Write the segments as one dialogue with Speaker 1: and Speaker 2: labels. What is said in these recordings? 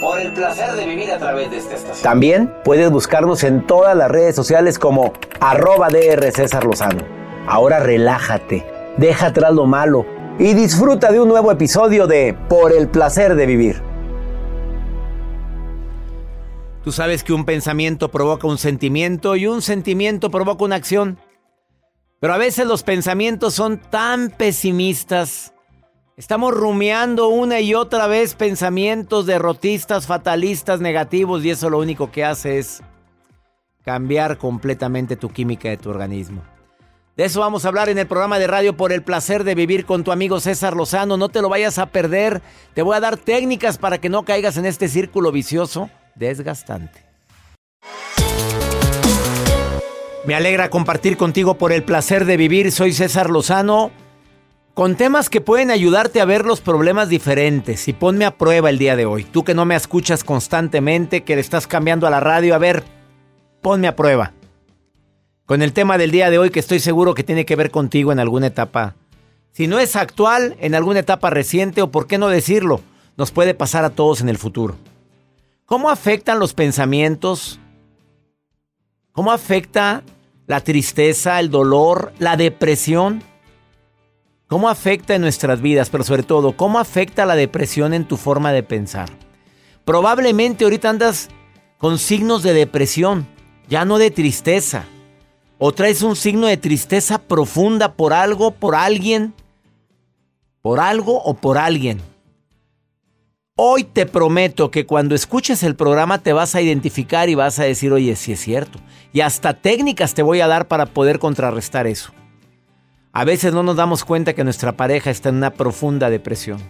Speaker 1: Por el placer de vivir a través de esta estación. También puedes buscarnos en todas las redes sociales como arroba DR César Lozano. Ahora relájate, deja atrás lo malo y disfruta de un nuevo episodio de Por el placer de vivir. Tú sabes que un pensamiento provoca un sentimiento y un sentimiento provoca una acción. Pero a veces los pensamientos son tan pesimistas. Estamos rumiando una y otra vez pensamientos derrotistas, fatalistas, negativos y eso lo único que hace es cambiar completamente tu química de tu organismo. De eso vamos a hablar en el programa de radio por el placer de vivir con tu amigo César Lozano. No te lo vayas a perder. Te voy a dar técnicas para que no caigas en este círculo vicioso desgastante. Me alegra compartir contigo por el placer de vivir. Soy César Lozano con temas que pueden ayudarte a ver los problemas diferentes. Y ponme a prueba el día de hoy. Tú que no me escuchas constantemente, que le estás cambiando a la radio, a ver, ponme a prueba. Con el tema del día de hoy que estoy seguro que tiene que ver contigo en alguna etapa. Si no es actual, en alguna etapa reciente o por qué no decirlo, nos puede pasar a todos en el futuro. ¿Cómo afectan los pensamientos ¿Cómo afecta la tristeza, el dolor, la depresión? ¿Cómo afecta en nuestras vidas? Pero sobre todo, ¿cómo afecta la depresión en tu forma de pensar? Probablemente ahorita andas con signos de depresión, ya no de tristeza. O traes un signo de tristeza profunda por algo, por alguien, por algo o por alguien. Hoy te prometo que cuando escuches el programa te vas a identificar y vas a decir, oye, sí es cierto. Y hasta técnicas te voy a dar para poder contrarrestar eso. A veces no nos damos cuenta que nuestra pareja está en una profunda depresión.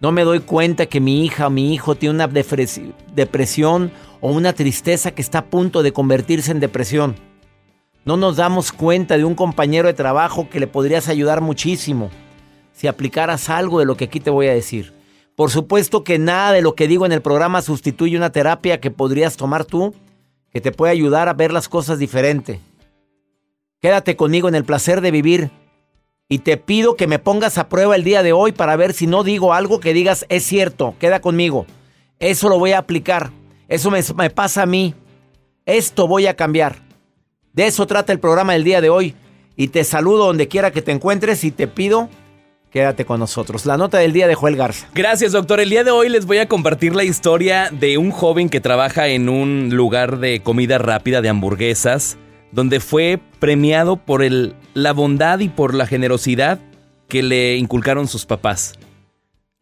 Speaker 1: No me doy cuenta que mi hija o mi hijo tiene una depresión o una tristeza que está a punto de convertirse en depresión. No nos damos cuenta de un compañero de trabajo que le podrías ayudar muchísimo si aplicaras algo de lo que aquí te voy a decir. Por supuesto que nada de lo que digo en el programa sustituye una terapia que podrías tomar tú, que te puede ayudar a ver las cosas diferente. Quédate conmigo en el placer de vivir y te pido que me pongas a prueba el día de hoy para ver si no digo algo que digas es cierto, queda conmigo. Eso lo voy a aplicar, eso me, pasa a mí, esto voy a cambiar. De eso trata el programa del día de hoy y te saludo donde quiera que te encuentres y te pido Quédate con nosotros. La nota del día de Joel Garza.
Speaker 2: Gracias, doctor. El día de hoy les voy a compartir la historia de un joven que trabaja en un lugar de comida rápida de hamburguesas, donde fue premiado por el, la bondad y por la generosidad que le inculcaron sus papás.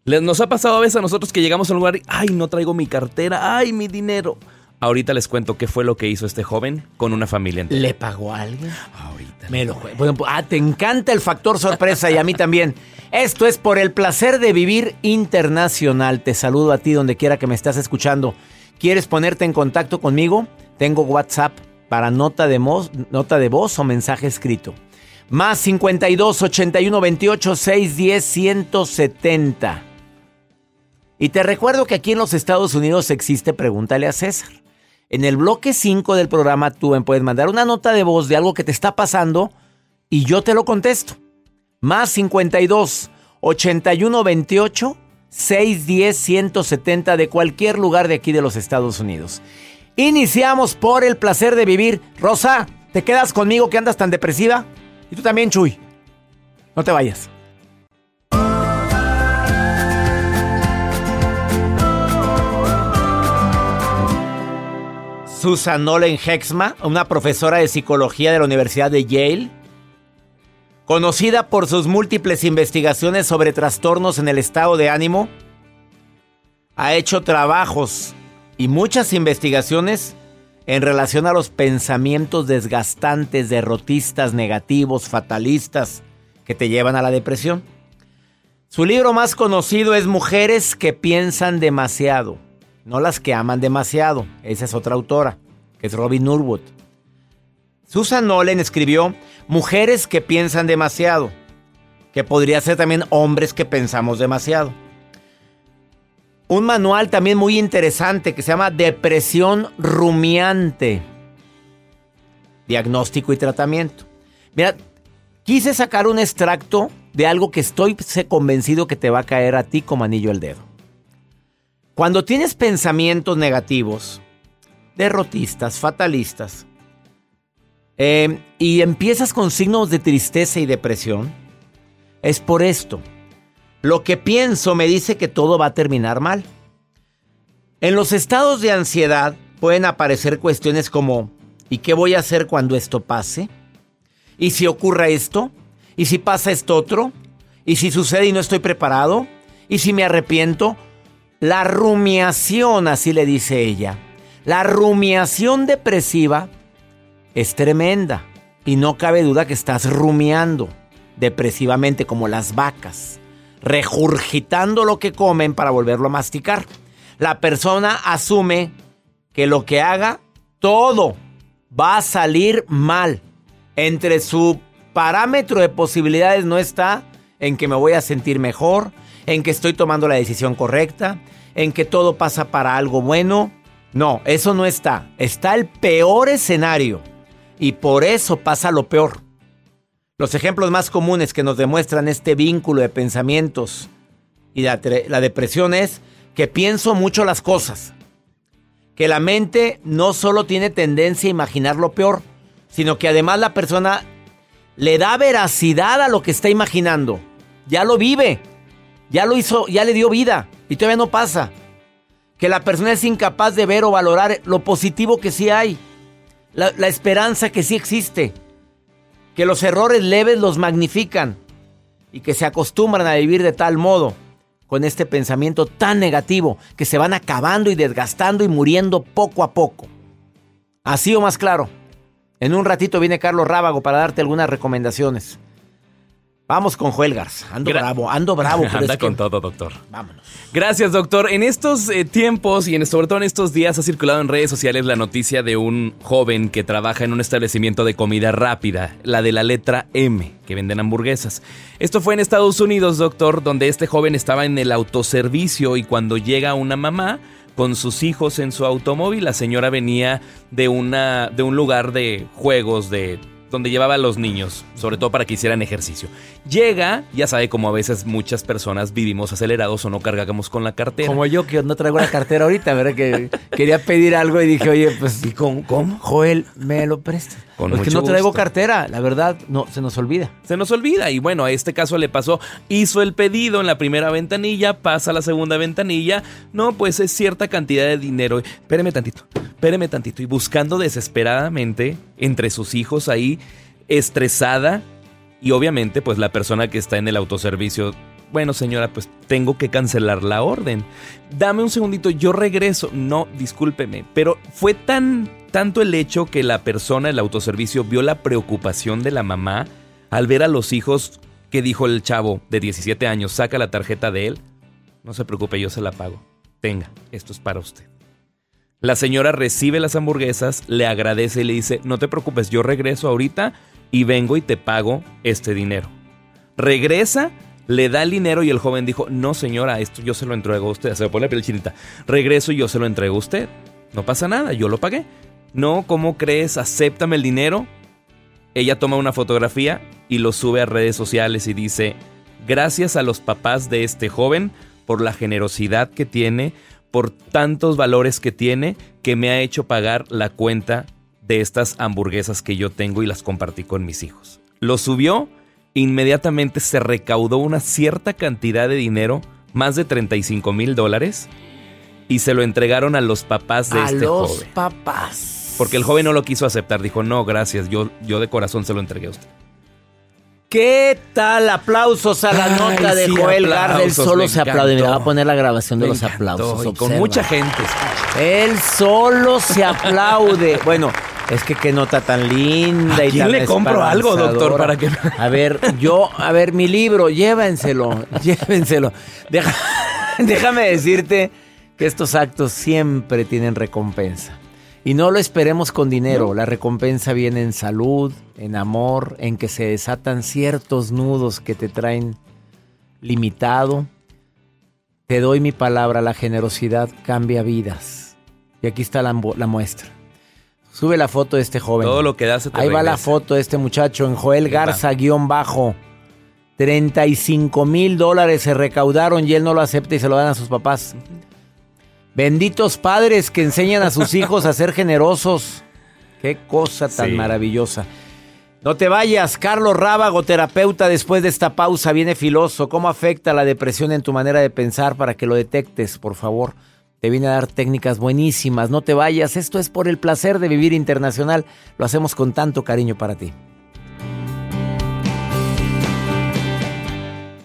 Speaker 2: Nos ha pasado a veces a nosotros que llegamos a un lugar y, ay, no traigo mi cartera, ay, mi dinero. Ahorita les cuento qué fue lo que hizo este joven con una familia entera.
Speaker 1: ¿Le pagó a alguien? Ahorita. Me lo bueno, Ah, te encanta el factor sorpresa y a mí también. Esto es por el placer de vivir internacional. Te saludo a ti donde quiera que me estás escuchando. ¿Quieres ponerte en contacto conmigo? Tengo WhatsApp para nota de, voz, nota de voz o mensaje escrito. Más 52 81 28 610 170. Y te recuerdo que aquí en los Estados Unidos existe Pregúntale a César. En el bloque 5 del programa tú me puedes mandar una nota de voz de algo que te está pasando y yo te lo contesto. Más 52 81 28 610 170 de cualquier lugar de aquí de los Estados Unidos. Iniciamos por el placer de vivir. Rosa, ¿te quedas conmigo que andas tan depresiva? Y tú también, Chuy. No te vayas. Susan Nolen Hexma, una profesora de psicología de la Universidad de Yale, conocida por sus múltiples investigaciones sobre trastornos en el estado de ánimo, ha hecho trabajos y muchas investigaciones en relación a los pensamientos desgastantes, derrotistas, negativos, fatalistas que te llevan a la depresión. Su libro más conocido es Mujeres que piensan demasiado no las que aman demasiado. Esa es otra autora, que es Robin Norwood. Susan Nolen escribió Mujeres que piensan demasiado, que podría ser también hombres que pensamos demasiado. Un manual también muy interesante que se llama Depresión Rumiante. Diagnóstico y tratamiento. Mira, quise sacar un extracto de algo que estoy convencido que te va a caer a ti como anillo al dedo. Cuando tienes pensamientos negativos, derrotistas, fatalistas, eh, y empiezas con signos de tristeza y depresión, es por esto. Lo que pienso me dice que todo va a terminar mal. En los estados de ansiedad pueden aparecer cuestiones como ¿y qué voy a hacer cuando esto pase? ¿Y si ocurra esto? ¿Y si pasa esto otro? ¿Y si sucede y no estoy preparado? ¿Y si me arrepiento? La rumiación, así le dice ella. La rumiación depresiva es tremenda y no cabe duda que estás rumiando depresivamente como las vacas, regurgitando lo que comen para volverlo a masticar. La persona asume que lo que haga, todo va a salir mal. Entre su parámetro de posibilidades no está en que me voy a sentir mejor, en que estoy tomando la decisión correcta, en que todo pasa para algo bueno. No, eso no está. Está el peor escenario y por eso pasa lo peor. Los ejemplos más comunes que nos demuestran este vínculo de pensamientos y la, depresión es que pienso mucho las cosas. Que la mente no solo tiene tendencia a imaginar lo peor, sino que además la persona le da veracidad a lo que está imaginando. Ya lo vive. Ya lo hizo, ya le dio vida y todavía no pasa. Que la persona es incapaz de ver o valorar lo positivo que sí hay. La, esperanza que sí existe. Que los errores leves los magnifican. Y que se acostumbran a vivir de tal modo, con este pensamiento tan negativo, que se van acabando y desgastando y muriendo poco a poco. Así o más claro. En un ratito viene Carlos Rábago para darte algunas recomendaciones. Vamos con Joel Garza. Ando bravo, ando bravo.
Speaker 2: Anda con todo, doctor.
Speaker 1: Vámonos.
Speaker 2: Gracias, doctor. En estos eh, tiempos y en, sobre todo en estos días ha circulado en redes sociales la noticia de un joven que trabaja en un establecimiento de comida rápida, la de la letra M, que venden hamburguesas. Esto fue en Estados Unidos, doctor, donde este joven estaba en el autoservicio y cuando llega una mamá con sus hijos en su automóvil, la señora venía de, una, de un lugar de juegos de donde llevaba a los niños, sobre todo para que hicieran ejercicio. Llega, ya sabe como a veces muchas personas vivimos acelerados o no cargamos con la cartera.
Speaker 1: Como yo que no traigo la cartera ahorita, ¿verdad? Que quería pedir algo y dije, oye, pues...
Speaker 2: ¿Y con, cómo?
Speaker 1: Joel, me lo presta. Con que no traigo cartera, la verdad, no, se nos olvida.
Speaker 2: Se nos olvida y bueno, a este caso le pasó, hizo el pedido en la primera ventanilla, pasa a la segunda ventanilla, no, pues es cierta cantidad de dinero. Espéreme tantito, espéreme tantito y buscando desesperadamente entre sus hijos ahí, estresada y obviamente pues la persona que está en el autoservicio, bueno señora, pues tengo que cancelar la orden. Dame un segundito, yo regreso. No, discúlpeme, pero fue tan tanto el hecho que la persona del autoservicio vio la preocupación de la mamá al ver a los hijos que dijo el chavo de 17 años, saca la tarjeta de él. No se preocupe, yo se la pago. Tenga, esto es para usted. La señora recibe las hamburguesas, le agradece y le dice, no te preocupes, yo regreso ahorita y vengo y te pago este dinero. Regresa, le da el dinero y el joven dijo, no señora, esto yo se lo entrego a usted. Se le pone la piel chinita. Regreso y yo se lo entrego a usted. No pasa nada, yo lo pagué. No, ¿cómo crees? Acéptame el dinero. Ella toma una fotografía y lo sube a redes sociales y dice, gracias a los papás de este joven por la generosidad que tiene, por tantos valores que tiene, que me ha hecho pagar la cuenta de estas hamburguesas que yo tengo y las compartí con mis hijos. Lo subió, inmediatamente se recaudó una cierta cantidad de dinero, más de 35 mil dólares, y se lo entregaron a los papás de
Speaker 1: a
Speaker 2: este
Speaker 1: los
Speaker 2: joven.
Speaker 1: papás.
Speaker 2: Porque el joven no lo quiso aceptar, dijo, no, gracias, yo, yo de corazón se lo entregué a usted.
Speaker 1: ¿Qué tal? Aplausos a la
Speaker 2: Ay,
Speaker 1: nota de
Speaker 2: sí,
Speaker 1: Joel Gardel. Solo
Speaker 2: me
Speaker 1: se aplaude.
Speaker 2: Encantó.
Speaker 1: va a poner la grabación de
Speaker 2: Me
Speaker 1: los aplausos.
Speaker 2: con mucha gente.
Speaker 1: Él solo se aplaude. Bueno, es que qué nota tan linda
Speaker 2: ¿A
Speaker 1: y
Speaker 2: quién
Speaker 1: tan
Speaker 2: le compro algo, doctor, para que-
Speaker 1: A ver, yo, a ver, mi libro, llévenselo, llévenselo. Deja- déjame decirte que estos actos siempre tienen recompensa. Y no lo esperemos con dinero. La recompensa viene en salud, en amor, en que se desatan ciertos nudos que te traen limitado. Te doy mi palabra, la generosidad cambia vidas. Y aquí está la, mu- la muestra. Sube la foto de este joven.
Speaker 2: Todo lo que da se te
Speaker 1: Ahí va la foto de este muchacho en Joel. Garza guion bajo. 35 mil dólares se recaudaron y él no lo acepta y se lo dan a sus papás. Benditos padres que enseñan a sus hijos a ser generosos. Qué cosa tan
Speaker 2: Sí.
Speaker 1: maravillosa. No te vayas, Carlos Rábago, terapeuta, después de esta pausa viene filoso. ¿Cómo afecta la depresión en tu manera de pensar para que lo detectes, por favor? Te viene a dar técnicas buenísimas. No te vayas, esto es por el placer de vivir internacional. Lo hacemos con tanto cariño para ti.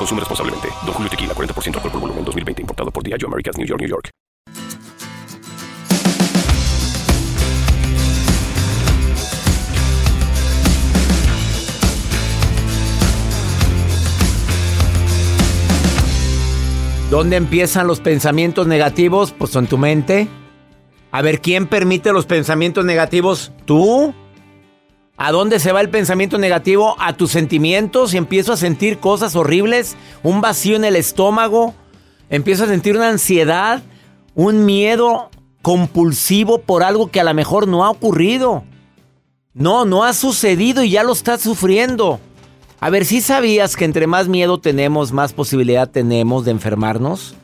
Speaker 3: Consume responsablemente. Don Julio Tequila, 40% alcohol por volumen, 2020. Importado por Diageo Americas, New York, New York.
Speaker 1: ¿Dónde empiezan los pensamientos negativos? Pues en tu mente. A ver, ¿quién permite los pensamientos negativos? ¿Tú? ¿A dónde se va el pensamiento negativo? A tus sentimientos y empiezo a sentir cosas horribles, un vacío en el estómago, empiezo a sentir una ansiedad, un miedo compulsivo por algo que a lo mejor no ha ocurrido. No, no ha sucedido y ya lo estás sufriendo. A ver, si sabías que entre más miedo tenemos, más posibilidad tenemos de enfermarnos?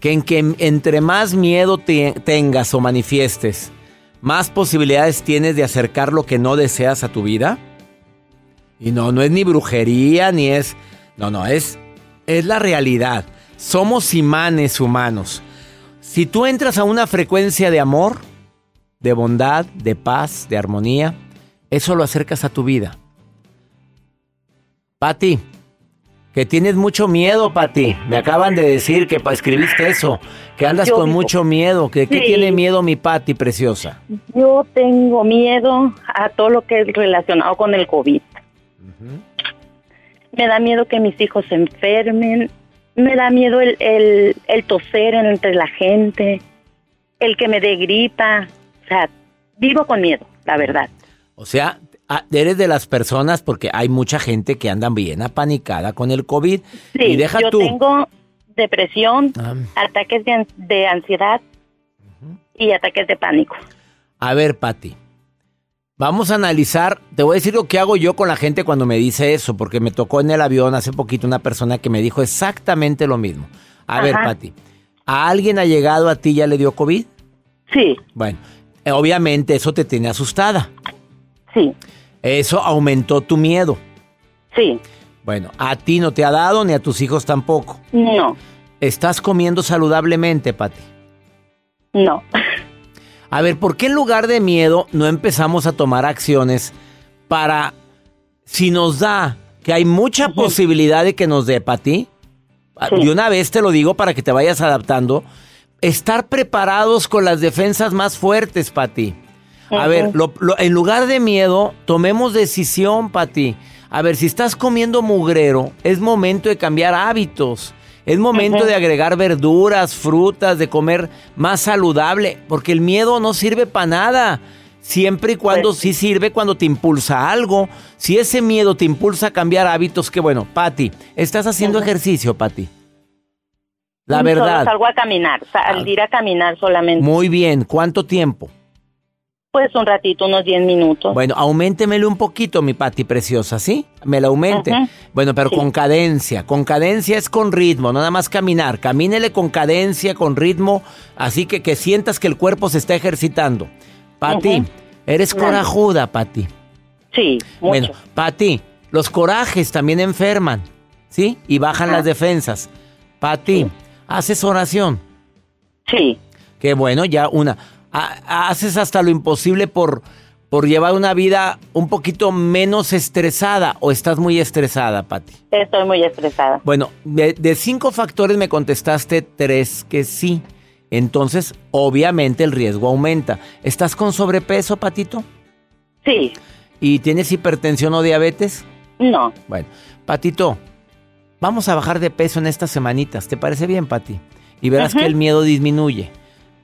Speaker 1: Que en que entre más miedo te- tengas o manifiestes, más posibilidades tienes de acercar lo que no deseas a tu vida? Y no, no es ni brujería, ni es... No, no, es, es la realidad. Somos imanes humanos. Si tú entras a una frecuencia de amor, de bondad, de paz, de armonía, eso lo acercas a tu vida. Pati, que tienes mucho miedo, Pati. Me acaban de decir que escribiste eso, que andas
Speaker 4: Yo
Speaker 1: con
Speaker 4: digo-
Speaker 1: mucho miedo. ¿De qué
Speaker 4: Sí.
Speaker 1: tiene miedo mi Pati preciosa?
Speaker 4: Yo tengo miedo a todo lo que es relacionado con el COVID. Me da miedo que mis hijos se enfermen. Me da miedo el, el, el toser entre la gente, el que me dé gripa. O sea, vivo con miedo, la verdad.
Speaker 1: O sea, eres de las personas, porque hay mucha gente que anda bien apanicada con el COVID.
Speaker 4: Sí,
Speaker 1: y deja
Speaker 4: yo
Speaker 1: tú.
Speaker 4: tengo depresión,
Speaker 1: Ah.
Speaker 4: ataques de, an- de ansiedad y ataques de pánico.
Speaker 1: A ver, Pati. Vamos a analizar, te voy a decir lo que hago yo con la gente cuando me dice eso, porque me tocó en el avión hace poquito una persona que me dijo exactamente lo mismo. A ver. Pati, ¿a alguien ha llegado a ti y ya le dio COVID?
Speaker 4: Sí,
Speaker 1: Bueno, eh, obviamente eso te tiene asustada.
Speaker 4: Sí.
Speaker 1: Eso aumentó tu miedo.
Speaker 4: Sí.
Speaker 1: Bueno, a ti no te ha dado ni a tus hijos tampoco.
Speaker 4: No.
Speaker 1: ¿Estás comiendo saludablemente, Pati?
Speaker 4: No.
Speaker 1: A ver, ¿por qué en lugar de miedo no empezamos a tomar acciones para, si nos da, que hay mucha posibilidad de que nos dé, Pati? Y una vez te lo digo para que te vayas adaptando, estar preparados con las defensas más fuertes, Pati. A ver, en lugar de miedo, tomemos decisión, Pati. A ver, si estás comiendo mugrero, es momento de cambiar hábitos. Es momento de agregar verduras, frutas, de comer más saludable, porque el miedo no sirve para nada. Siempre y cuando pues sí sirve cuando te impulsa algo. Si ese miedo te impulsa a cambiar hábitos, qué bueno. Patti, ¿estás haciendo ejercicio, Patti? La verdad.
Speaker 4: salgo a caminar, salir a caminar solamente.
Speaker 1: Muy bien. ¿Cuánto tiempo?
Speaker 4: Pues un ratito, unos 10 minutos.
Speaker 1: Bueno, auméntemele un poquito, mi Pati preciosa, ¿sí? Me la aumente. Bueno, pero con cadencia. Con cadencia es con ritmo, no nada más caminar. Camínele con cadencia, con ritmo, así que que sientas que el cuerpo se está ejercitando. Pati, eres corajuda, Pati.
Speaker 4: Sí, mucho. Bueno,
Speaker 1: Pati, los corajes también enferman, ¿sí? Y bajan las defensas. Pati, ¿haces oración?
Speaker 4: Sí.
Speaker 1: Qué bueno, ya una haces hasta lo imposible por, por llevar una vida un poquito menos estresada o estás muy estresada, Patti?
Speaker 4: Estoy muy estresada.
Speaker 1: Bueno, de, cinco factores me contestaste tres que sí. Entonces, obviamente el riesgo aumenta. ¿Estás con sobrepeso, Patito?
Speaker 4: Sí.
Speaker 1: ¿Y tienes hipertensión o diabetes?
Speaker 4: No.
Speaker 1: Bueno, Patito, vamos a bajar de peso en estas semanitas. ¿Te parece bien, Pati? Y verás que el miedo disminuye.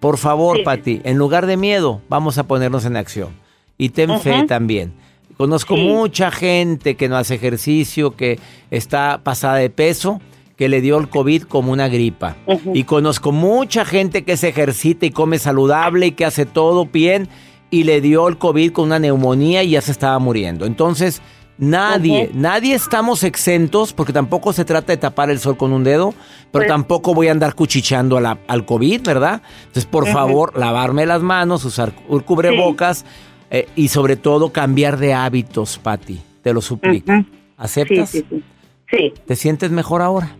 Speaker 1: Por favor, Pati, en lugar de miedo, vamos a ponernos en acción. Y ten fe también. Conozco mucha gente que no hace ejercicio, que está pasada de peso, que le dio el COVID como una gripa. Y conozco mucha gente que se ejercita y come saludable y que hace todo bien y le dio el COVID con una neumonía y ya se estaba muriendo. Entonces, Nadie, nadie estamos exentos porque tampoco se trata de tapar el sol con un dedo, pero pues tampoco voy a andar cuchicheando al COVID, ¿verdad? Entonces, por favor, lavarme las manos, usar cubrebocas eh, y sobre todo cambiar de hábitos, Patti. Te lo suplico. ¿Aceptas?
Speaker 4: Sí, sí, sí.
Speaker 1: ¿Te sientes mejor ahora?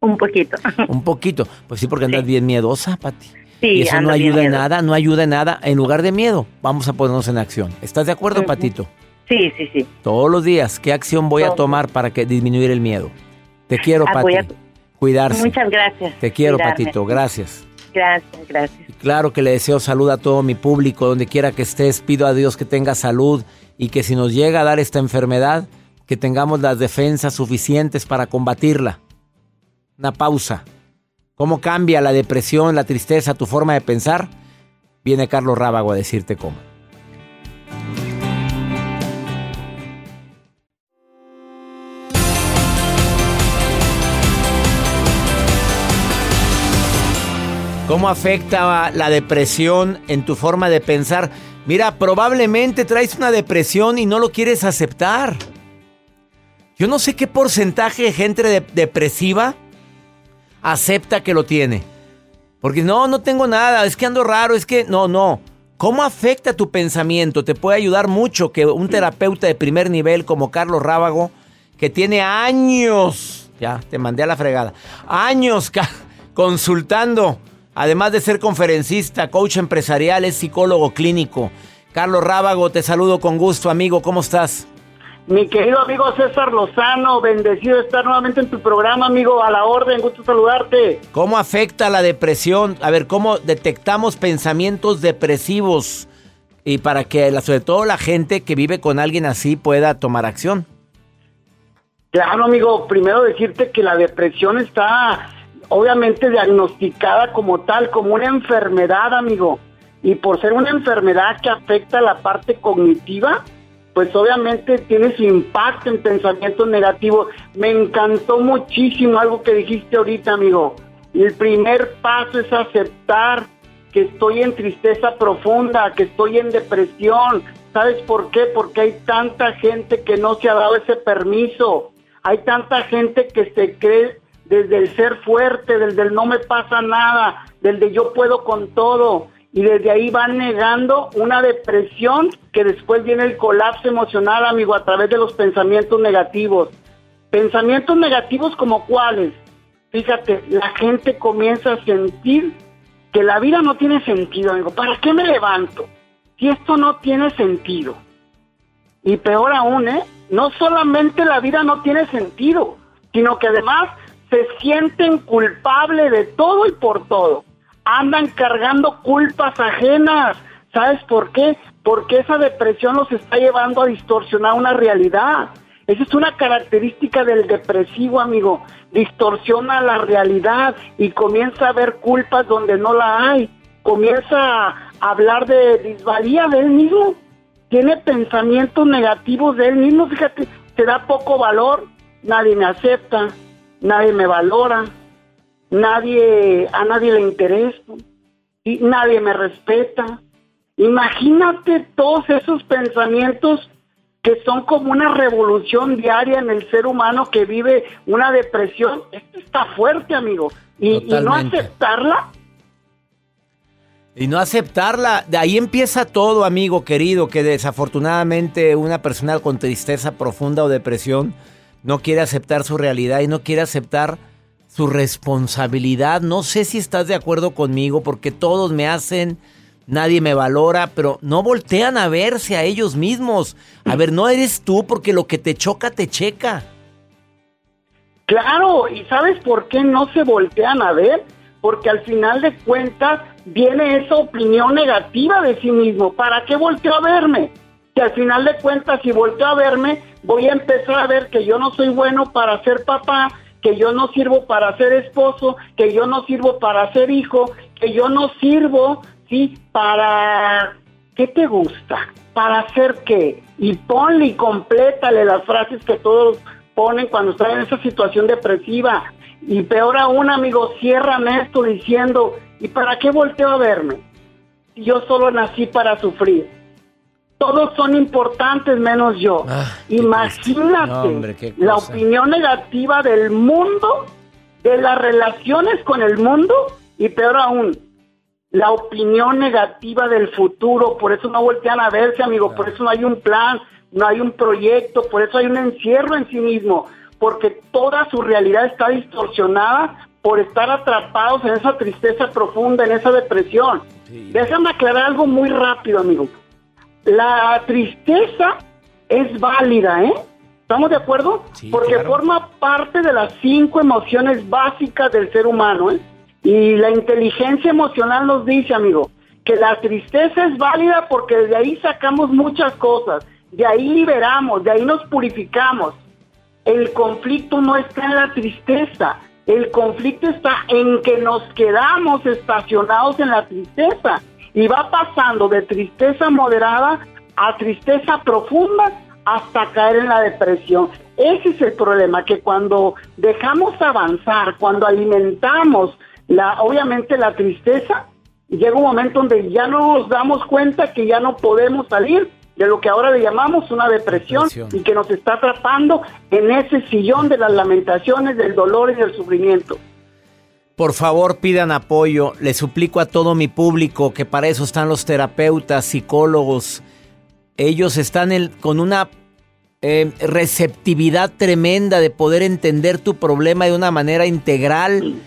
Speaker 4: Un poquito.
Speaker 1: Un poquito. Pues sí, porque andas bien miedosa, Patti. Sí, y eso no ayuda en nada, no ayuda en nada. En lugar de miedo, vamos a ponernos en acción. ¿Estás de acuerdo, Patito?
Speaker 4: Sí, sí, sí.
Speaker 1: Todos los días, ¿qué acción voy a tomar para que disminuir el miedo? Te quiero, ah, Pati. Cuidarse.
Speaker 4: Muchas gracias.
Speaker 1: Te quiero, Patito. Gracias.
Speaker 4: Gracias, gracias.
Speaker 1: claro que le deseo salud a todo mi público, donde quiera que estés. Pido a Dios que tenga salud y que si nos llega a dar esta enfermedad, que tengamos las defensas suficientes para combatirla. Una pausa. ¿Cómo cambia la depresión, la tristeza, tu forma de pensar? Viene Carlos Rábago a decirte cómo. ¿Cómo afecta la depresión en tu forma de pensar? Mira, probablemente traes una depresión y no lo quieres aceptar. Yo no sé qué porcentaje de gente depresiva acepta que lo tiene. Porque no, no tengo nada, es que ando raro, es que no, no. ¿Cómo afecta tu pensamiento? Te puede ayudar mucho que un terapeuta de primer nivel como Carlos Rábago, que tiene años, ya te mandé a la fregada, años consultando Además de ser conferencista, coach empresarial, es psicólogo clínico. Carlos Rábago, te saludo con gusto, amigo. ¿Cómo estás?
Speaker 5: Mi querido amigo César Lozano, bendecido de estar nuevamente en tu programa, amigo. A la orden, gusto saludarte.
Speaker 1: ¿Cómo afecta la depresión? A ver, ¿cómo detectamos pensamientos depresivos? Y para que, sobre todo, la gente que vive con alguien así pueda tomar acción.
Speaker 5: Claro, amigo. Primero decirte que la depresión está obviamente diagnosticada como tal, como una enfermedad, amigo. Y por ser una enfermedad que afecta la parte cognitiva, pues obviamente tiene su impacto en pensamientos negativos. Me encantó muchísimo algo que dijiste ahorita, amigo. El primer paso es aceptar que estoy en tristeza profunda, que estoy en depresión. ¿Sabes por qué? Porque hay tanta gente que no se ha dado ese permiso. Hay tanta gente que se cree desde el ser fuerte, desde el no me pasa nada, del de yo puedo con todo. y desde ahí van negando una depresión que después viene el colapso emocional, amigo, a través de los pensamientos negativos. Pensamientos negativos como cuáles? Fíjate, la gente comienza a sentir que la vida no tiene sentido, amigo. ¿Para qué me levanto? Si esto no tiene sentido. Y peor aún, ¿eh? No solamente la vida no tiene sentido, sino que además se sienten culpables de todo y por todo. Andan cargando culpas ajenas. ¿Sabes por qué? Porque esa depresión los está llevando a distorsionar una realidad. Esa es una característica del depresivo, amigo. Distorsiona la realidad y comienza a ver culpas donde no la hay. Comienza a hablar de disvalía de él mismo. Tiene pensamientos negativos de él mismo. Fíjate, se da poco valor. Nadie me acepta. Nadie me valora. Nadie, a nadie le interesa. Y nadie me respeta. Imagínate todos esos pensamientos que son como una revolución diaria en el ser humano que vive una depresión. Esto está fuerte, amigo. Y, no aceptarla.
Speaker 1: Y no aceptarla. De ahí empieza todo, amigo querido, que desafortunadamente una persona con tristeza profunda o depresión no quiere aceptar su realidad y no quiere aceptar su responsabilidad. No sé si estás de acuerdo conmigo porque todos me hacen nadie me valora, pero no voltean a verse a ellos mismos. A ver, no eres tú porque lo que te choca te checa.
Speaker 5: Claro, y ¿sabes por qué no se voltean a ver? Porque al final de cuentas viene esa opinión negativa de sí mismo. ¿Para qué volteo a verme? Que al final de cuentas, si volteo a verme, voy a empezar a ver que yo no soy bueno para ser papá, que yo no sirvo para ser esposo, que yo no sirvo para ser hijo, que yo no sirvo ¿sí? Para, ¿qué te gusta? ¿Para hacer qué? Y ponle y complétale las frases que todos ponen cuando están en esa situación depresiva. Y peor aún, amigo, ciérrame esto diciendo, ¿y para qué volteo a verme? Yo solo nací para sufrir. Todos son importantes menos yo. Ah, Imagínate la opinión negativa del mundo, de las relaciones con el mundo y peor aún, la opinión negativa del futuro, por eso no voltean a verse, amigo, por eso no hay un plan, no hay un proyecto, por eso hay un encierro en sí mismo, porque toda su realidad está distorsionada por estar atrapados en esa tristeza profunda, en esa depresión. Déjame aclarar algo muy rápido, amigo. La tristeza es válida, ¿eh? ¿Estamos de acuerdo? porque forma parte de las cinco emociones básicas del ser humano, ¿eh? Y la inteligencia emocional nos dice, amigo, que la tristeza es válida porque de ahí sacamos muchas cosas, de ahí liberamos, de ahí nos purificamos. El conflicto no está en la tristeza, el conflicto está en que nos quedamos estacionados en la tristeza y va pasando de tristeza moderada a tristeza profunda hasta caer en la depresión. Ese es el problema, que cuando dejamos avanzar, cuando alimentamos la, obviamente la tristeza, llega un momento donde ya no nos damos cuenta que ya no podemos salir de lo que ahora le llamamos una depresión, y que nos está atrapando en ese sillón de las lamentaciones, del dolor y del sufrimiento.
Speaker 1: Por favor, pidan apoyo. Le suplico a todo mi público que para eso están los terapeutas, psicólogos. Ellos están con una eh, receptividad tremenda de poder entender tu problema de una manera integral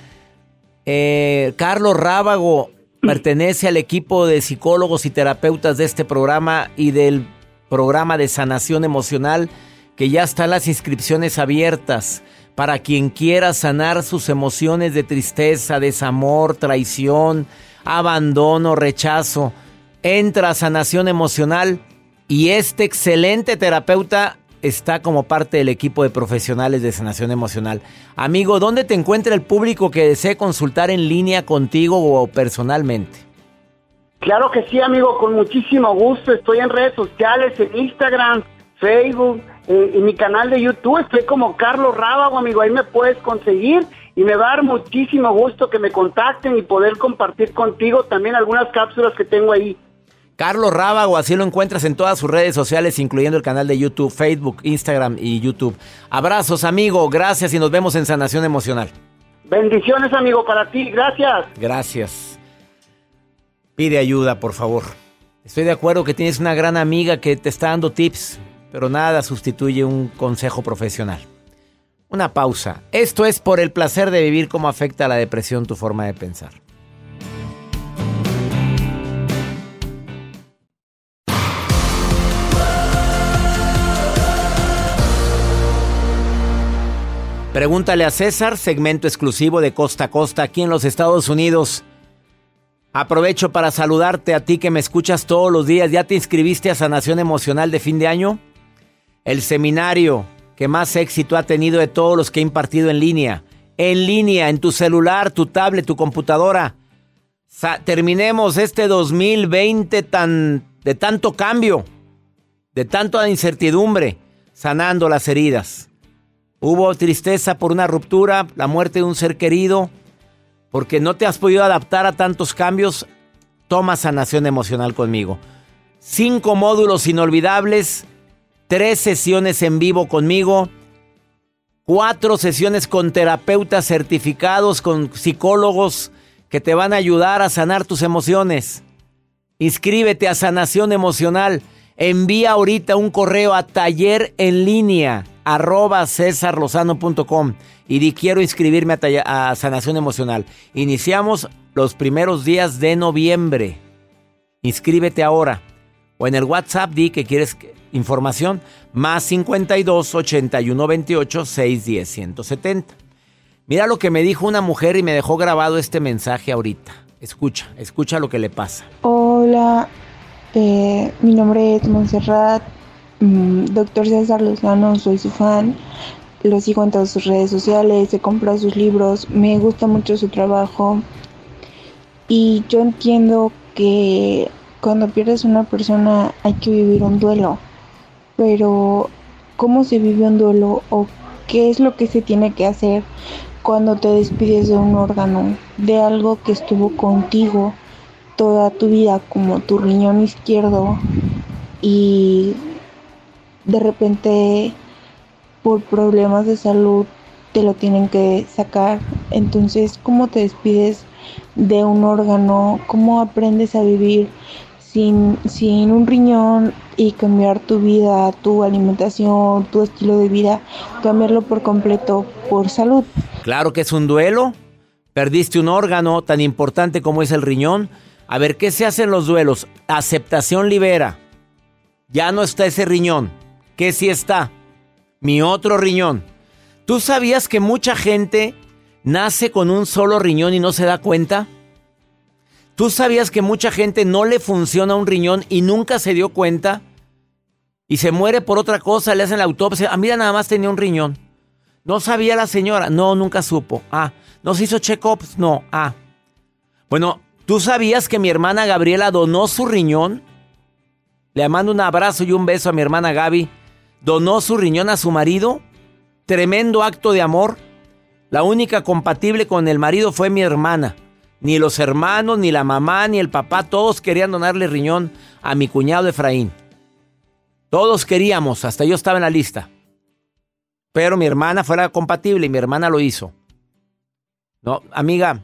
Speaker 1: eh, Carlos Rábago pertenece al equipo de psicólogos y terapeutas de este programa y del programa de sanación emocional que ya están las inscripciones abiertas para quien quiera sanar sus emociones de tristeza, desamor, traición, abandono, rechazo. Entra a sanación emocional y este excelente terapeuta está como parte del equipo de profesionales de sanación emocional. Amigo, ¿dónde te encuentra el público que desee consultar en línea contigo o personalmente?
Speaker 5: Claro que sí, amigo, con muchísimo gusto. Estoy en redes sociales, en Instagram, Facebook, eh, en mi canal de YouTube. Estoy como Carlos Rábago, amigo. Ahí me puedes conseguir y me va a dar muchísimo gusto que me contacten y poder compartir contigo también algunas cápsulas que tengo ahí.
Speaker 1: Carlos Rábago, así lo encuentras en todas sus redes sociales, incluyendo el canal de YouTube, Facebook, Instagram y YouTube. Abrazos, amigo, gracias y nos vemos en Sanación Emocional.
Speaker 5: Bendiciones, amigo, para ti, gracias.
Speaker 1: Gracias. Pide ayuda, por favor. Estoy de acuerdo que tienes una gran amiga que te está dando tips, pero nada sustituye un consejo profesional. Una pausa. Esto es por el placer de vivir cómo afecta la depresión tu forma de pensar. Pregúntale a César, segmento exclusivo de Costa a Costa aquí en los Estados Unidos. Aprovecho para saludarte a ti que me escuchas todos los días. ¿Ya te inscribiste a Sanación Emocional de fin de año? El seminario que más éxito ha tenido de todos los que he impartido en línea. En línea, en tu celular, tu tablet, tu computadora. terminemos este 2020 tan, de tanto cambio, de tanta incertidumbre, sanando las heridas. Hubo tristeza por una ruptura, la muerte de un ser querido, porque no te has podido adaptar a tantos cambios. Toma sanación emocional conmigo. Cinco módulos inolvidables, tres sesiones en vivo conmigo, cuatro sesiones con terapeutas certificados, con psicólogos que te van a ayudar a sanar tus emociones. Inscríbete a Sanación Emocional. Envía ahorita un correo a taller en línea arroba cesarlozano.com y di quiero inscribirme a, sanación emocional. Iniciamos los primeros días de noviembre. Inscríbete ahora. O en el WhatsApp di que quieres información más 52 81 28 610 170. Mira lo que me dijo una mujer y me dejó grabado este mensaje ahorita. Escucha, escucha lo que le pasa.
Speaker 6: Hola, eh, mi nombre es Montserrat Mm, doctor César Lozano, soy su fan, lo sigo en todas sus redes sociales, he comprado sus libros, me gusta mucho su trabajo y yo entiendo que cuando pierdes una persona hay que vivir un duelo, pero ¿cómo se vive un duelo o qué es lo que se tiene que hacer cuando te despides de un órgano, de algo que estuvo contigo toda tu vida como tu riñón izquierdo y de repente por problemas de salud te lo tienen que sacar. Entonces, ¿cómo te despides de un órgano? ¿Cómo aprendes a vivir sin, sin un riñón y cambiar tu vida, tu alimentación, tu estilo de vida, cambiarlo por completo por salud?
Speaker 1: Claro que es un duelo. Perdiste un órgano tan importante como es el riñón. A ver, ¿qué se hacen los duelos? Aceptación libera. Ya no está ese riñón que sí está, mi otro riñón. ¿Tú sabías que mucha gente nace con un solo riñón y no se da cuenta? ¿Tú sabías que mucha gente no le funciona un riñón y nunca se dio cuenta? Y se muere por otra cosa, le hacen la autopsia. Ah, mira, nada más tenía un riñón. No sabía la señora. No, nunca supo. Ah, ¿no se hizo check-ups? No. Ah. Bueno, ¿tú sabías que mi hermana Gabriela donó su riñón? Le mando un abrazo y un beso a mi hermana Gaby donó su riñón a su marido. Tremendo acto de amor. La única compatible con el marido fue mi hermana. Ni los hermanos, ni la mamá, ni el papá, todos querían donarle riñón a mi cuñado Efraín. Todos queríamos, hasta yo estaba en la lista. Pero mi hermana fuera compatible y mi hermana lo hizo. No, amiga,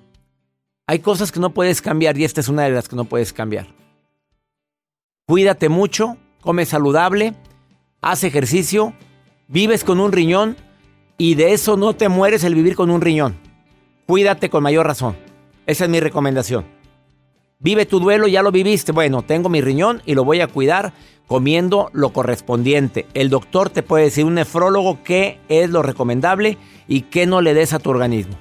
Speaker 1: hay cosas que no puedes cambiar y esta es una de las que no puedes cambiar. Cuídate mucho, come saludable, haz ejercicio, vives con un riñón y de eso no te mueres el vivir con un riñón. Cuídate con mayor razón. Esa es mi recomendación. Vive tu duelo, ya lo viviste. Bueno, tengo mi riñón y lo voy a cuidar comiendo lo correspondiente. El doctor te puede decir, un nefrólogo, qué es lo recomendable y qué no le des a tu organismo.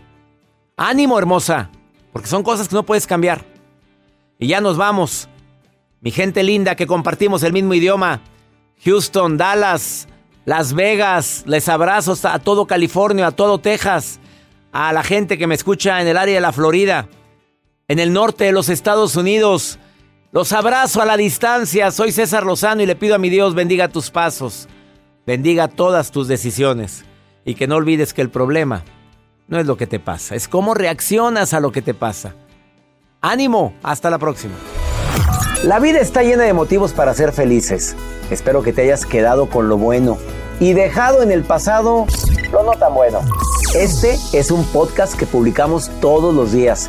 Speaker 1: Ánimo, hermosa, porque son cosas que no puedes cambiar. Y ya nos vamos. Mi gente linda que compartimos el mismo idioma. Houston, Dallas, Las Vegas. Les abrazo a todo California, a todo Texas, a la gente que me escucha en el área de la Florida, en el norte de los Estados Unidos. Los abrazo a la distancia. Soy César Lozano y le pido a mi Dios bendiga tus pasos, bendiga todas tus decisiones y que no olvides que el problema no es lo que te pasa, es cómo reaccionas a lo que te pasa. Ánimo, hasta la próxima. La vida está llena de motivos para ser felices. Espero que te hayas quedado con lo bueno y dejado en el pasado lo no tan bueno. Este es un podcast que publicamos todos los días